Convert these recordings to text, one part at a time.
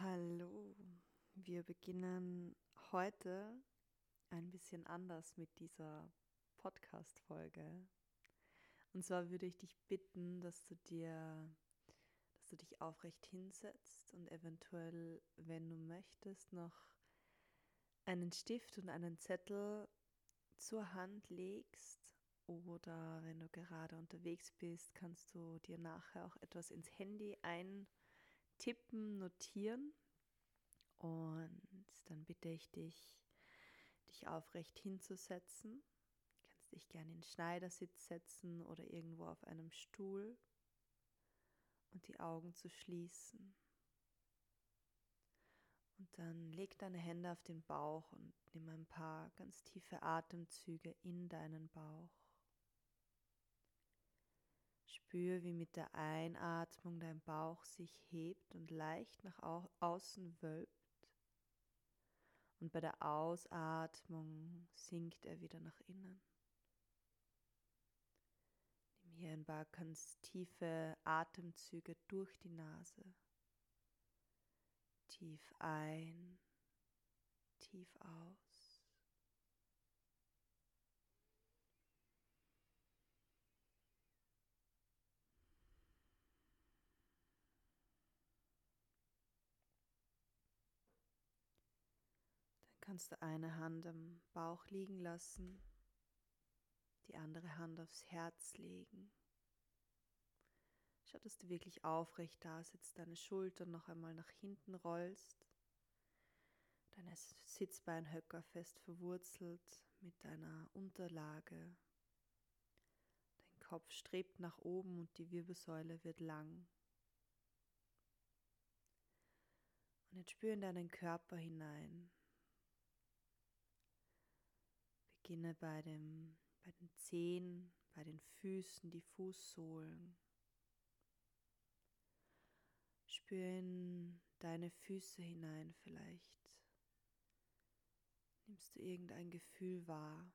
Hallo, wir beginnen heute ein bisschen anders mit dieser Podcast-Folge. Und zwar würde ich dich bitten, dass du dir, dass du dich aufrecht hinsetzt und eventuell, wenn du möchtest, noch einen Stift und einen Zettel zur Hand legst. Oder wenn du gerade unterwegs bist, kannst du dir nachher auch etwas ins Handy ein Tippen, Notieren. Und dann bitte ich dich, dich aufrecht hinzusetzen. Du kannst dich gerne in Schneidersitz setzen oder irgendwo auf einem Stuhl und die Augen zu schließen. Und dann leg deine Hände auf den Bauch und nimm ein paar ganz tiefe Atemzüge in deinen Bauch. Spür, wie mit der Einatmung dein Bauch sich hebt und leicht nach außen wölbt. Und bei der Ausatmung sinkt er wieder nach innen. Nimm hier ein paar ganz tiefe Atemzüge durch die Nase. Tief ein, tief aus. Kannst du eine Hand am Bauch liegen lassen, die andere Hand aufs Herz legen. Schau, dass du wirklich aufrecht da sitzt, deine Schultern noch einmal nach hinten rollst, deine Sitzbeinhöcker fest verwurzelt mit deiner Unterlage. Dein Kopf strebt nach oben und die Wirbelsäule wird lang. Und jetzt spür in deinen Körper hinein. Beginne bei, dem, bei den Zehen, bei den Füßen, die Fußsohlen. Spür in deine Füße hinein vielleicht. Nimmst du irgendein Gefühl wahr?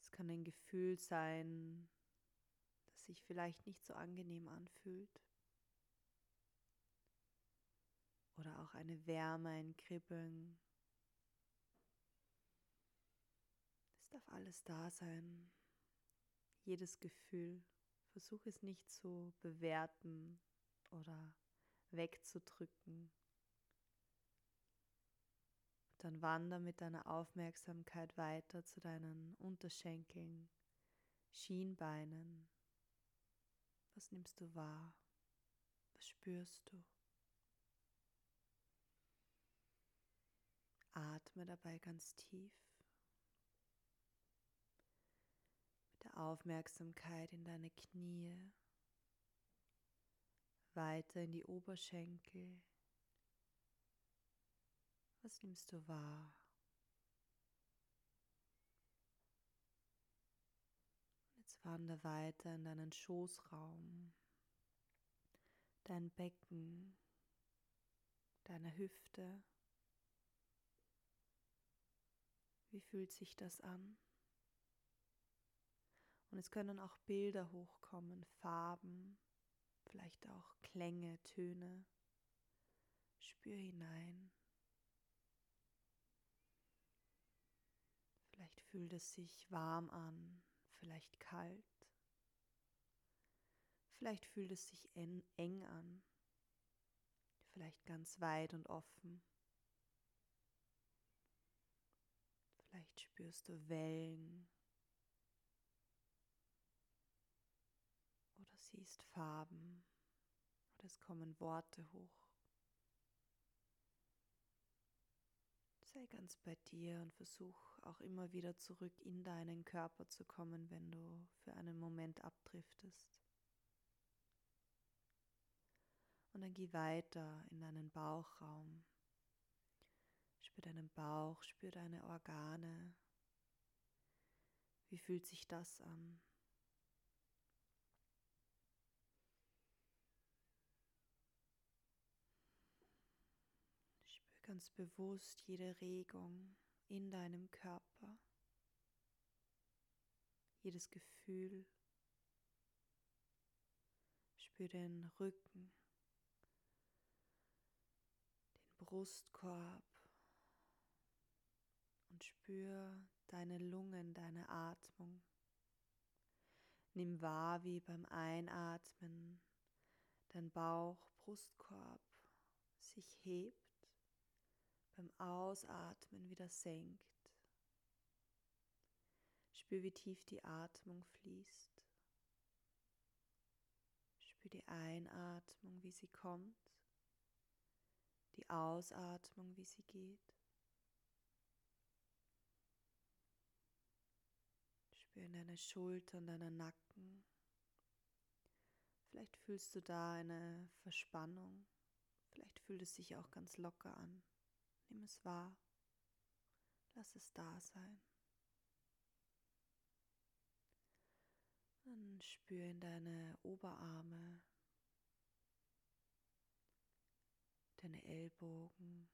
Es kann ein Gefühl sein, das sich vielleicht nicht so angenehm anfühlt. Oder auch eine Wärme, ein Kribbeln. Darf alles da sein, jedes Gefühl. Versuch es nicht zu bewerten oder wegzudrücken. dann wander mit deiner Aufmerksamkeit weiter zu deinen Unterschenkeln, Schienbeinen. Was nimmst du wahr? Was spürst du? Atme dabei ganz tief. Der Aufmerksamkeit in deine Knie, weiter in die Oberschenkel. Was nimmst du wahr? Jetzt wandere weiter in deinen Schoßraum, dein Becken, deine Hüfte. Wie fühlt sich das an? Und es können auch Bilder hochkommen, Farben, vielleicht auch Klänge, Töne. Spür hinein. Vielleicht fühlt es sich warm an, vielleicht kalt. Vielleicht fühlt es sich eng an, vielleicht ganz weit und offen. Vielleicht spürst du Wellen siehst Farben oder es kommen Worte hoch. Sei ganz bei dir und versuch auch immer wieder zurück in deinen Körper zu kommen, wenn du für einen Moment abdriftest. Und dann geh weiter in deinen Bauchraum. Spür deinen Bauch, spür deine Organe. Wie fühlt sich das an? Ganz bewusst jede Regung in deinem Körper, jedes Gefühl. Spür den Rücken, den Brustkorb und spür deine Lungen, deine Atmung. Nimm wahr, wie beim Einatmen dein Bauch, Brustkorb sich hebt, beim Ausatmen wieder senkt. Spür, wie tief die Atmung fließt. Spür die Einatmung, wie sie kommt, die Ausatmung, wie sie geht. Spür in deine Schultern, deinen Nacken. Vielleicht fühlst du da eine Verspannung. Vielleicht fühlt es sich auch ganz locker an. Nimm es wahr. Lass es da sein. Dann spür in deine Oberarme, deine Ellbogen,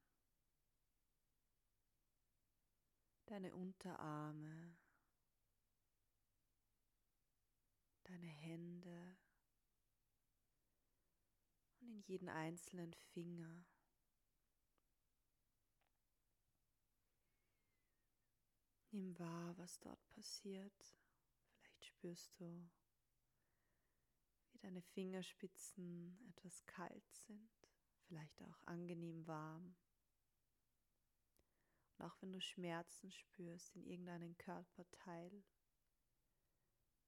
deine Unterarme, deine Hände und in jeden einzelnen Finger. Nimm wahr, was dort passiert. Vielleicht spürst du, wie deine Fingerspitzen etwas kalt sind, vielleicht auch angenehm warm. Und auch wenn du Schmerzen spürst in irgendeinem Körperteil,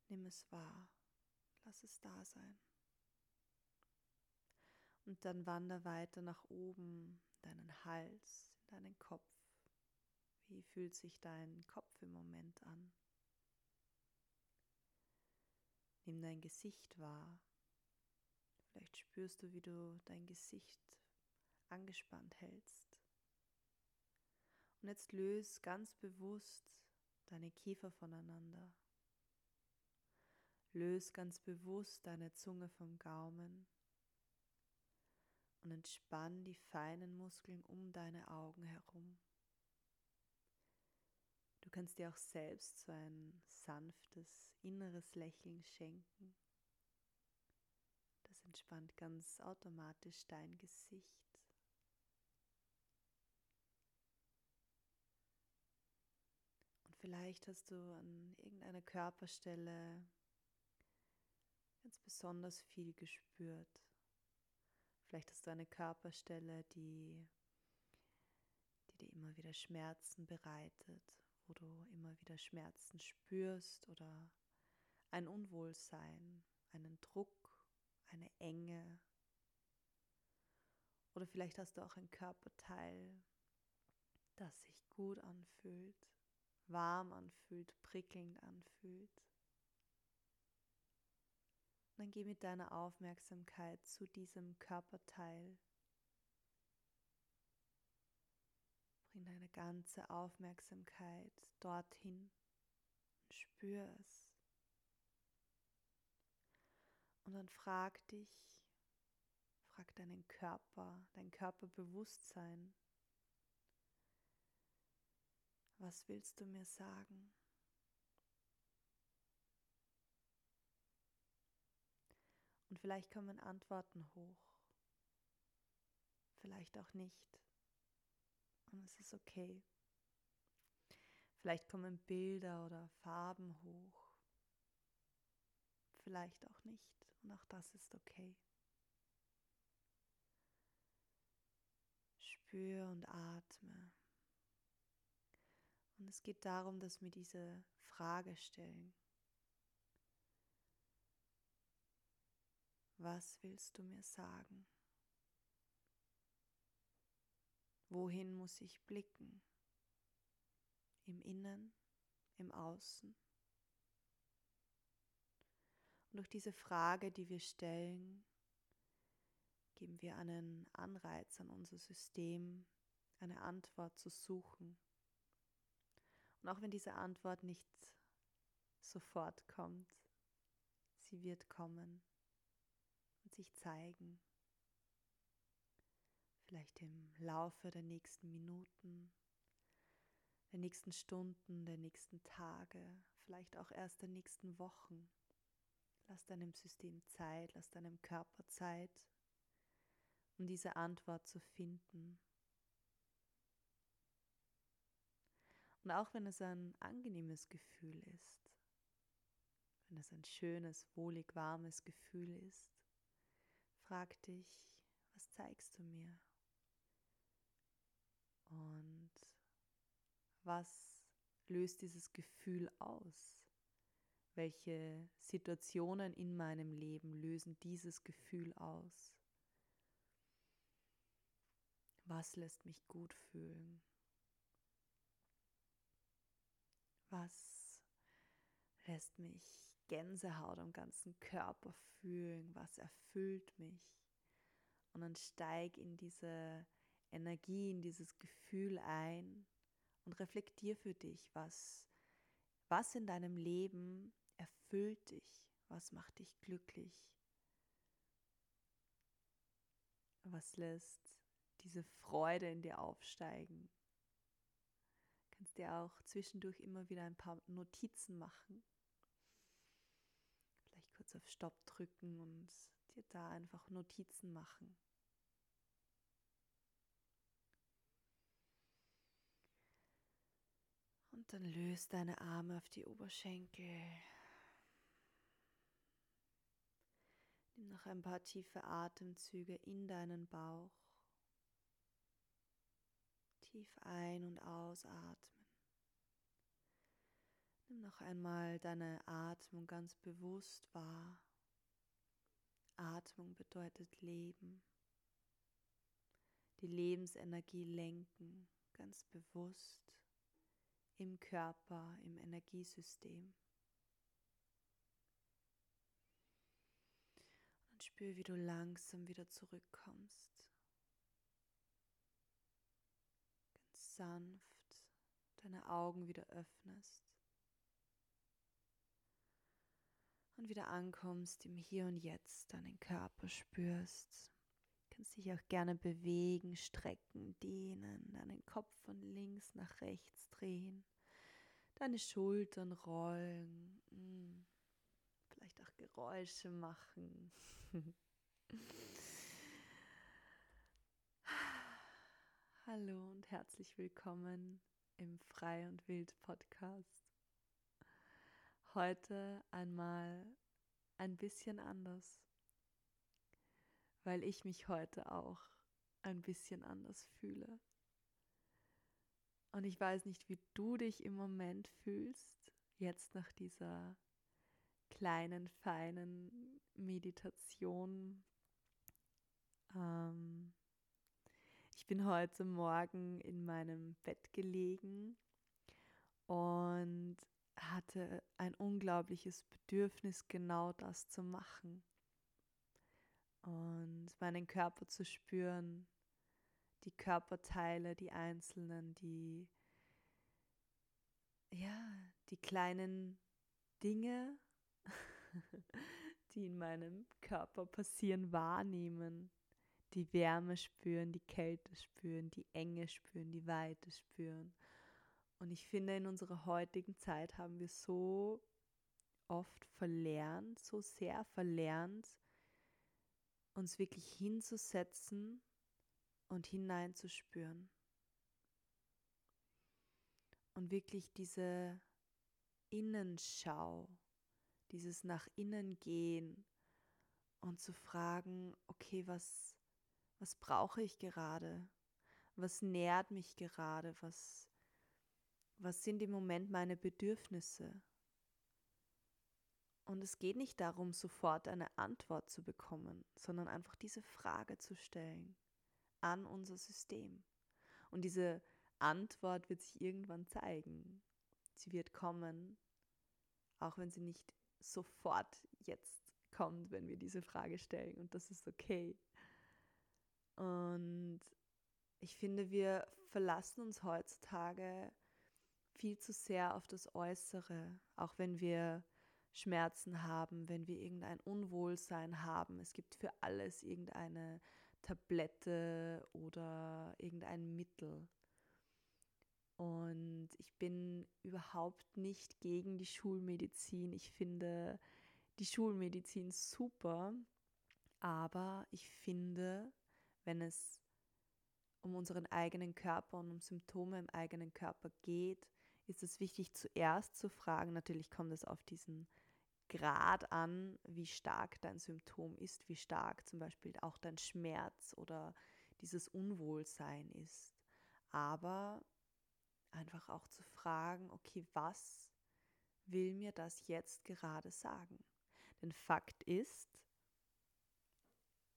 Nimm es wahr, lass es da sein. Und dann wander weiter nach oben, deinen Hals, deinen Kopf. Wie fühlt sich dein Kopf im Moment an? Nimm dein Gesicht wahr. Vielleicht spürst du, wie du dein Gesicht angespannt hältst. Und jetzt löse ganz bewusst deine Kiefer voneinander. Löse ganz bewusst deine Zunge vom Gaumen und entspann die feinen Muskeln um deine Augen herum. Du kannst dir auch selbst so ein sanftes inneres Lächeln schenken. Das entspannt ganz automatisch dein Gesicht. Und vielleicht hast du an irgendeiner Körperstelle ganz besonders viel gespürt. Vielleicht hast du eine Körperstelle, die, die dir immer wieder Schmerzen bereitet, du immer wieder Schmerzen spürst oder ein Unwohlsein, einen Druck, eine Enge. Oder vielleicht hast du auch ein Körperteil, das sich gut anfühlt, warm anfühlt, prickelnd anfühlt dann geh mit deiner Aufmerksamkeit zu diesem Körperteil. Bring deine ganze Aufmerksamkeit dorthin spür es. Und dann frag dich, frag deinen Körper, dein Körperbewusstsein, was willst du mir sagen? Und vielleicht kommen Antworten hoch, vielleicht auch nicht. Und es ist okay. Vielleicht kommen Bilder oder Farben hoch, vielleicht auch nicht. Und auch das ist okay. Spür und atme. Und es geht darum, dass wir diese Frage stellen. Was willst du mir sagen? Wohin muss ich blicken? Im Innen, im Außen? Und durch diese Frage, die wir stellen, geben wir einen Anreiz an unser System, eine Antwort zu suchen. Und auch wenn diese Antwort nicht sofort kommt, sie wird kommen und sich zeigen. Vielleicht im Laufe der nächsten Minuten, der nächsten Stunden, der nächsten Tage, vielleicht auch erst der nächsten Wochen. Lass deinem System Zeit, lass deinem Körper Zeit, um diese Antwort zu finden. Und auch wenn es ein angenehmes Gefühl ist, wenn es ein schönes, wohlig warmes Gefühl ist, frag dich, was zeigst du mir? Und was löst dieses Gefühl aus? Welche Situationen in meinem Leben lösen dieses Gefühl aus? Was lässt mich gut fühlen? Was lässt mich Gänsehaut am ganzen Körper fühlen? Was erfüllt mich? Und dann steig in diese Energie, in dieses Gefühl ein und reflektier für dich, was, was in deinem Leben erfüllt dich, was macht dich glücklich, was lässt diese Freude in dir aufsteigen. Du kannst dir auch zwischendurch immer wieder ein paar Notizen machen. Vielleicht kurz auf Stopp drücken und dir da einfach Notizen machen. Dann löst deine Arme auf die Oberschenkel. Nimm noch ein paar tiefe Atemzüge in deinen Bauch. Tief ein- und ausatmen. Nimm noch einmal deine Atmung ganz bewusst wahr. Atmung bedeutet Leben. Die Lebensenergie lenken, ganz bewusst im Körper, im Energiesystem. Und spür, wie du langsam wieder zurückkommst. Ganz sanft deine Augen wieder öffnest. Und wieder ankommst im Hier und Jetzt, deinen Körper spürst. Kannst dich auch gerne bewegen, strecken, dehnen, deinen Kopf von links nach rechts drehen deine Schultern rollen, hm. vielleicht auch Geräusche machen. Hallo und herzlich willkommen im Frei und Wild Podcast. Heute einmal ein bisschen anders, weil ich mich heute auch ein bisschen anders fühle. Und ich weiß nicht, wie du dich im Moment fühlst, jetzt nach dieser kleinen, feinen Meditation. Ähm, ich bin heute Morgen in meinem Bett gelegen und hatte ein unglaubliches Bedürfnis, genau das zu machen und meinen Körper zu spüren, die Körperteile, die einzelnen, die ja, die kleinen Dinge, die in meinem Körper passieren, wahrnehmen, die Wärme spüren, die Kälte spüren, die Enge spüren, die Weite spüren. Und ich finde, in unserer heutigen Zeit haben wir so oft verlernt, so sehr verlernt, uns wirklich hinzusetzen und hineinzuspüren. Und wirklich diese Innenschau, dieses nach innen gehen und zu fragen, okay, was, was brauche ich gerade? Was nährt mich gerade? Was, was sind im Moment meine Bedürfnisse? Und es geht nicht darum, sofort eine Antwort zu bekommen, sondern einfach diese Frage zu stellen an unser System. Und diese Antwort wird sich irgendwann zeigen. Sie wird kommen, auch wenn sie nicht sofort jetzt kommt, wenn wir diese Frage stellen. Und das ist okay. Und ich finde, wir verlassen uns heutzutage viel zu sehr auf das Äußere, auch wenn wir Schmerzen haben, wenn wir irgendein Unwohlsein haben. Es gibt für alles irgendeine Tablette oder irgendein Mittel. Und ich bin überhaupt nicht gegen die Schulmedizin. Ich finde, die Schulmedizin super, aber ich finde, wenn es um unseren eigenen Körper und um Symptome im eigenen Körper geht, ist es wichtig zuerst zu fragen, natürlich kommt es auf diesen Grad an, wie stark dein Symptom ist, wie stark zum Beispiel auch dein Schmerz oder dieses Unwohlsein ist. Aber einfach auch zu fragen, okay, was will mir das jetzt gerade sagen? Denn Fakt ist,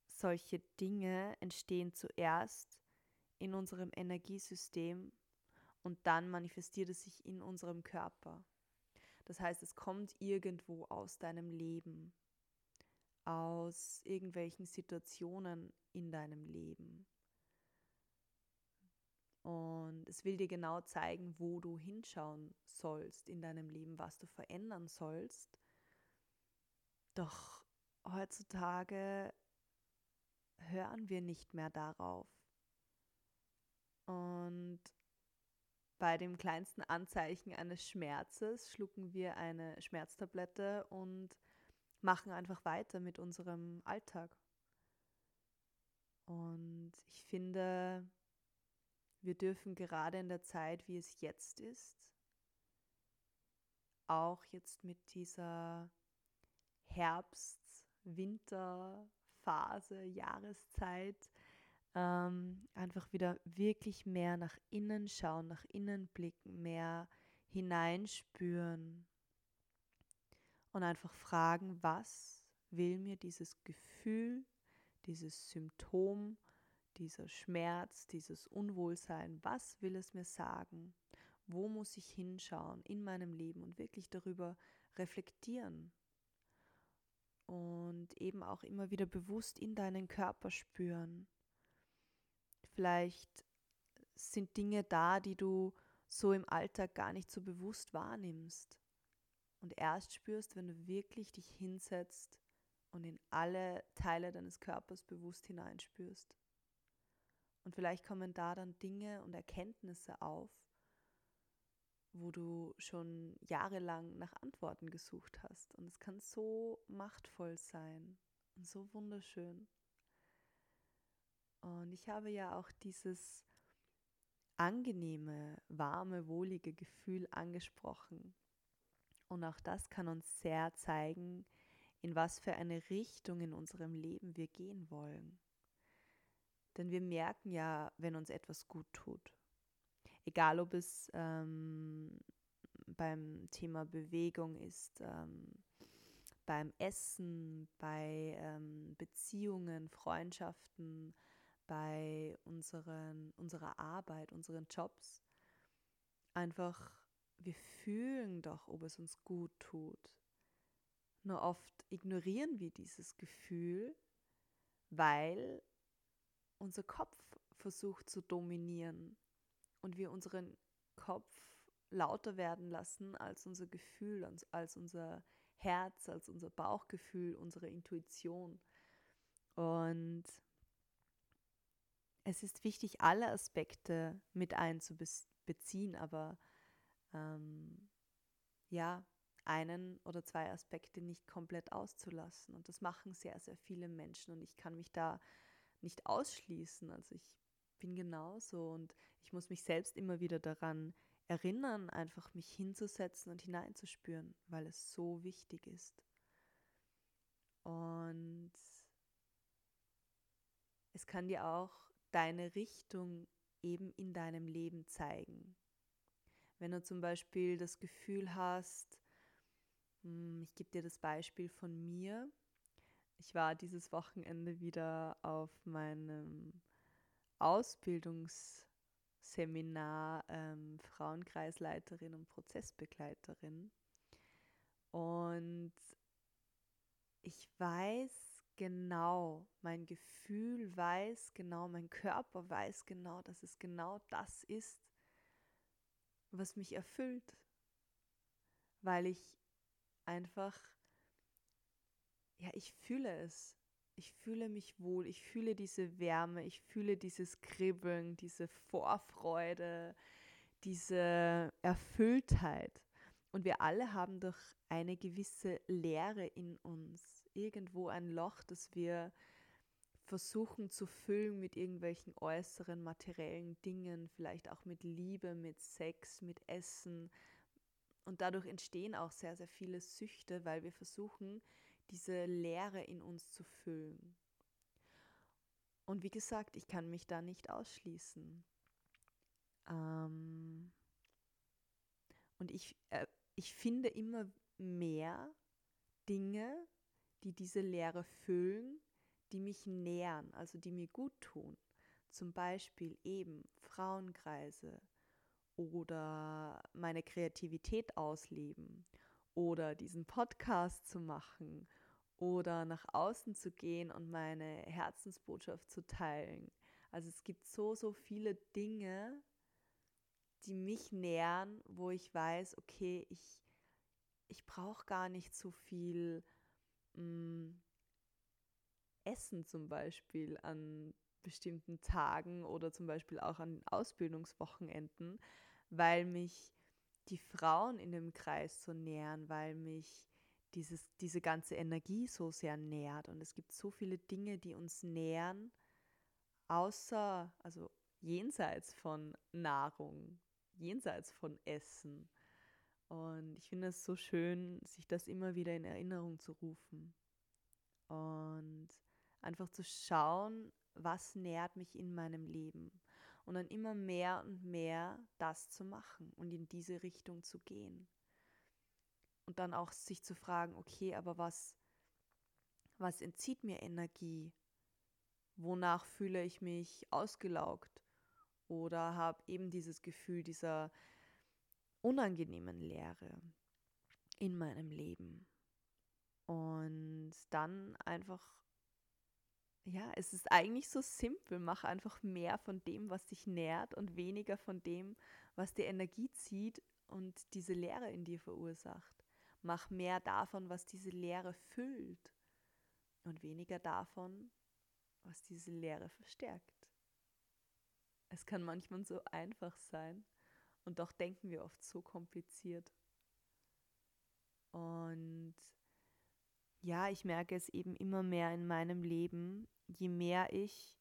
solche Dinge entstehen zuerst in unserem Energiesystem und dann manifestiert es sich in unserem Körper. Das heißt, es kommt irgendwo aus deinem Leben, aus irgendwelchen Situationen in deinem Leben. Und es will dir genau zeigen, wo du hinschauen sollst in deinem Leben, was du verändern sollst. Doch heutzutage hören wir nicht mehr darauf. Und bei dem kleinsten Anzeichen eines Schmerzes schlucken wir eine Schmerztablette und machen einfach weiter mit unserem Alltag. Und ich finde, wir dürfen gerade in der Zeit, wie es jetzt ist, auch jetzt mit dieser Herbst, Winter, Phase, Jahreszeit, ähm, einfach wieder wirklich mehr nach innen schauen, nach innen blicken, mehr hineinspüren und einfach fragen, was will mir dieses Gefühl, dieses Symptom dieser Schmerz, dieses Unwohlsein, was will es mir sagen? Wo muss ich hinschauen in meinem Leben und wirklich darüber reflektieren? Und eben auch immer wieder bewusst in deinen Körper spüren. Vielleicht sind Dinge da, die du so im Alltag gar nicht so bewusst wahrnimmst. Und erst spürst, wenn du wirklich dich hinsetzt und in alle Teile deines Körpers bewusst hineinspürst. Und vielleicht kommen da dann Dinge und Erkenntnisse auf, wo du schon jahrelang nach Antworten gesucht hast. Und es kann so machtvoll sein und so wunderschön. Und ich habe ja auch dieses angenehme, warme, wohlige Gefühl angesprochen. Und auch das kann uns sehr zeigen, in was für eine Richtung in unserem Leben wir gehen wollen. Denn wir merken ja, wenn uns etwas gut tut. Egal ob es ähm, beim Thema Bewegung ist, ähm, beim Essen, bei ähm, Beziehungen, Freundschaften, bei unseren, unserer Arbeit, unseren Jobs. Einfach, wir fühlen doch, ob es uns gut tut. Nur oft ignorieren wir dieses Gefühl, weil unser Kopf versucht zu dominieren und wir unseren Kopf lauter werden lassen als unser Gefühl, als unser Herz, als unser Bauchgefühl, unsere Intuition. Und es ist wichtig, alle Aspekte mit einzubeziehen, aber ähm, ja, einen oder zwei Aspekte nicht komplett auszulassen. Und das machen sehr, sehr viele Menschen. Und ich kann mich da nicht ausschließen. Also ich bin genauso und ich muss mich selbst immer wieder daran erinnern, einfach mich hinzusetzen und hineinzuspüren, weil es so wichtig ist. Und es kann dir auch deine Richtung eben in deinem Leben zeigen. Wenn du zum Beispiel das Gefühl hast, hm, ich gebe dir das Beispiel von mir, ich war dieses Wochenende wieder auf meinem Ausbildungsseminar ähm, Frauenkreisleiterin und Prozessbegleiterin. Und ich weiß genau, mein Gefühl weiß genau, mein Körper weiß genau, dass es genau das ist, was mich erfüllt, weil ich einfach ja, ich fühle es. Ich fühle mich wohl, ich fühle diese Wärme, ich fühle dieses Kribbeln, diese Vorfreude, diese Erfülltheit. Und wir alle haben doch eine gewisse Leere in uns, irgendwo ein Loch, das wir versuchen zu füllen mit irgendwelchen äußeren materiellen Dingen, vielleicht auch mit Liebe, mit Sex, mit Essen. Und dadurch entstehen auch sehr, sehr viele Süchte, weil wir versuchen, diese Leere in uns zu füllen. Und wie gesagt, ich kann mich da nicht ausschließen. Ähm und ich, äh, ich finde immer mehr Dinge, die diese Leere füllen, die mich nähern, also die mir gut tun. Zum Beispiel eben Frauenkreise oder meine Kreativität ausleben oder diesen Podcast zu machen oder nach außen zu gehen und meine Herzensbotschaft zu teilen. Also es gibt so, so viele Dinge, die mich nähern, wo ich weiß, okay, ich, ich brauche gar nicht so viel mh, mm, Essen zum Beispiel an bestimmten Tagen oder zum Beispiel auch an Ausbildungswochenenden, weil mich die Frauen in dem Kreis so nähren, weil mich dieses, diese ganze Energie so sehr nährt. Und es gibt so viele Dinge, die uns nähren, außer, also jenseits von Nahrung, jenseits von Essen. Und ich finde es so schön, sich das immer wieder in Erinnerung zu rufen. Und einfach zu schauen, was nährt mich in meinem Leben. Und dann immer mehr und mehr das zu machen und in diese Richtung zu gehen. Und dann auch sich zu fragen, okay, aber was, was entzieht mir Energie? Wonach fühle ich mich ausgelaugt? Oder habe eben dieses Gefühl dieser unangenehmen Leere in meinem Leben? Und dann einfach ja, es ist eigentlich so simpel. Mach einfach mehr von dem, was dich nährt und weniger von dem, was dir Energie zieht und diese Leere in dir verursacht. Mach mehr davon, was diese Leere füllt und weniger davon, was diese Leere verstärkt. Es kann manchmal so einfach sein und doch denken wir oft so kompliziert. Und ja, ich merke es eben immer mehr in meinem Leben, je mehr ich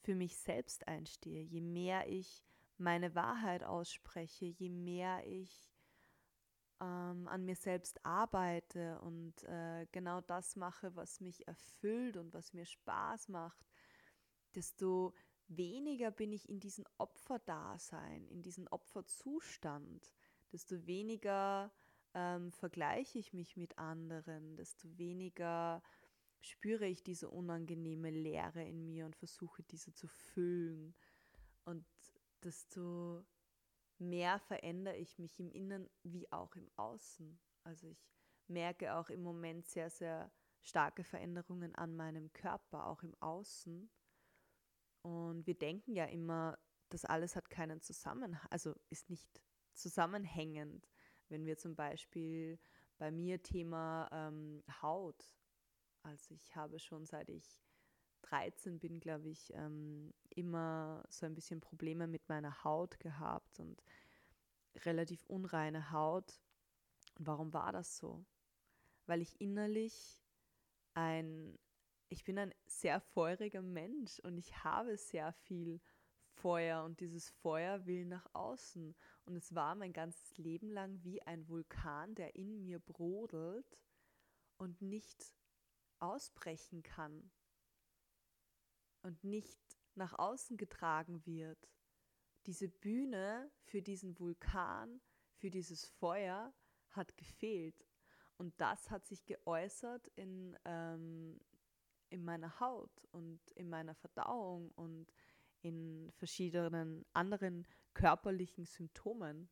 für mich selbst einstehe, je mehr ich meine Wahrheit ausspreche, je mehr ich ähm, an mir selbst arbeite und äh, genau das mache, was mich erfüllt und was mir Spaß macht, desto weniger bin ich in diesem Opferdasein, in diesem Opferzustand, desto weniger ähm, vergleiche ich mich mit anderen, desto weniger spüre ich diese unangenehme Leere in mir und versuche diese zu füllen. Und desto mehr verändere ich mich im Innen wie auch im Außen. Also ich merke auch im Moment sehr, sehr starke Veränderungen an meinem Körper, auch im Außen. Und wir denken ja immer, das alles hat keinen Zusammenhang, also ist nicht zusammenhängend. Wenn wir zum Beispiel bei mir Thema ähm, Haut, also ich habe schon seit ich 13 bin, glaube ich, ähm, immer so ein bisschen Probleme mit meiner Haut gehabt und relativ unreine Haut. Und warum war das so? Weil ich innerlich ein, ich bin ein sehr feuriger Mensch und ich habe sehr viel Feuer und dieses Feuer will nach außen. Und es war mein ganzes Leben lang wie ein Vulkan, der in mir brodelt und nicht ausbrechen kann und nicht nach außen getragen wird. Diese Bühne für diesen Vulkan, für dieses Feuer hat gefehlt. Und das hat sich geäußert in, ähm, in meiner Haut und in meiner Verdauung und in verschiedenen anderen körperlichen Symptomen.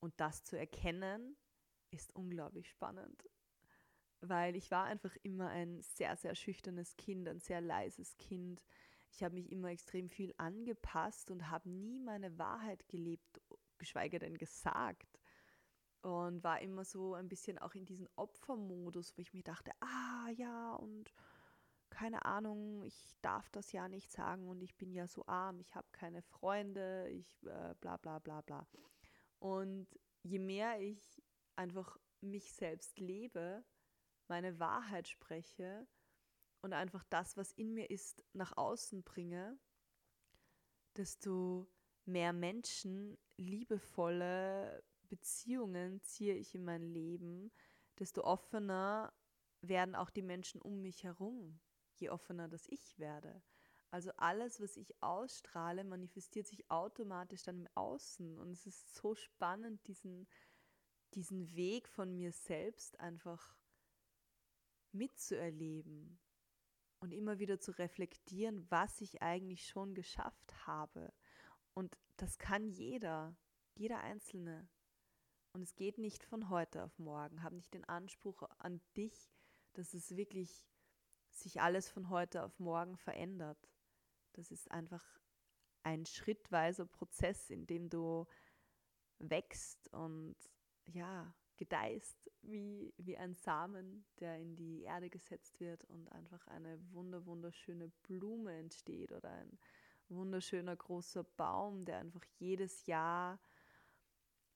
Und das zu erkennen, ist unglaublich spannend weil ich war einfach immer ein sehr, sehr schüchternes Kind, ein sehr leises Kind. Ich habe mich immer extrem viel angepasst und habe nie meine Wahrheit gelebt, geschweige denn gesagt. Und war immer so ein bisschen auch in diesem Opfermodus, wo ich mir dachte, ah ja, und keine Ahnung, ich darf das ja nicht sagen und ich bin ja so arm, ich habe keine Freunde, ich äh, bla bla bla bla. Und je mehr ich einfach mich selbst lebe, meine Wahrheit spreche und einfach das, was in mir ist, nach außen bringe, desto mehr Menschen, liebevolle Beziehungen ziehe ich in mein Leben, desto offener werden auch die Menschen um mich herum, je offener das ich werde. Also alles, was ich ausstrahle, manifestiert sich automatisch dann im Außen. Und es ist so spannend, diesen, diesen Weg von mir selbst einfach mitzuerleben und immer wieder zu reflektieren, was ich eigentlich schon geschafft habe. Und das kann jeder, jeder Einzelne. Und es geht nicht von heute auf morgen. Hab nicht den Anspruch an dich, dass es wirklich sich alles von heute auf morgen verändert. Das ist einfach ein schrittweiser Prozess, in dem du wächst und ja, gedeihst wie, wie ein Samen, der in die Erde gesetzt wird und einfach eine wunder, wunderschöne Blume entsteht oder ein wunderschöner großer Baum, der einfach jedes Jahr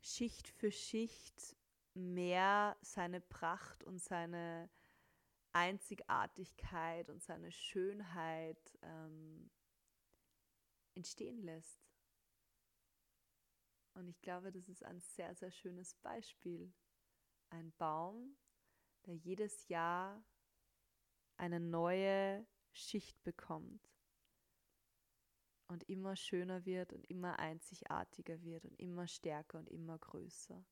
Schicht für Schicht mehr seine Pracht und seine Einzigartigkeit und seine Schönheit ähm, entstehen lässt. Und ich glaube, das ist ein sehr, sehr schönes Beispiel. Ein Baum, der jedes Jahr eine neue Schicht bekommt und immer schöner wird und immer einzigartiger wird und immer stärker und immer größer.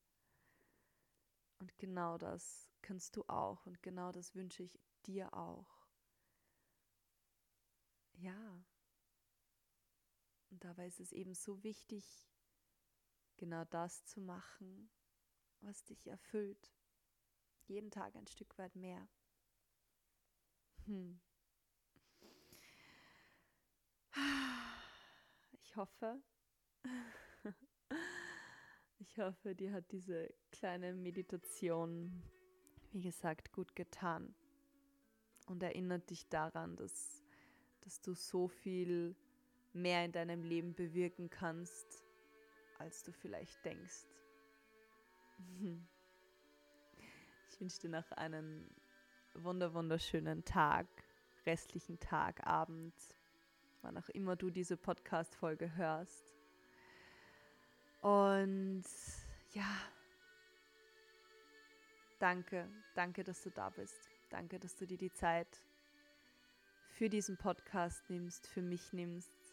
Und genau das kannst du auch und genau das wünsche ich dir auch. Ja, und dabei ist es eben so wichtig, genau das zu machen, was dich erfüllt. Jeden Tag ein Stück weit mehr. Hm. Ich hoffe, ich hoffe, dir hat diese kleine Meditation, wie gesagt, gut getan und erinnert dich daran, dass, dass du so viel mehr in deinem Leben bewirken kannst, als du vielleicht denkst. Ich wünsche dir noch einen wunder wunderschönen Tag, restlichen Tag, Abend, wann auch immer du diese Podcast-Folge hörst. Und ja, danke, danke, dass du da bist. Danke, dass du dir die Zeit für diesen Podcast nimmst, für mich nimmst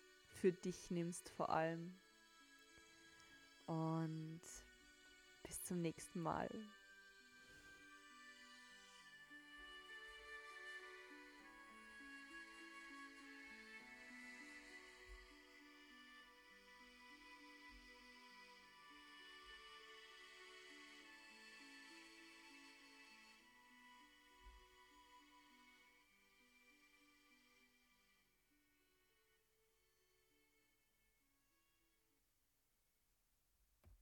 für dich nimmst vor allem. Und bis zum nächsten Mal.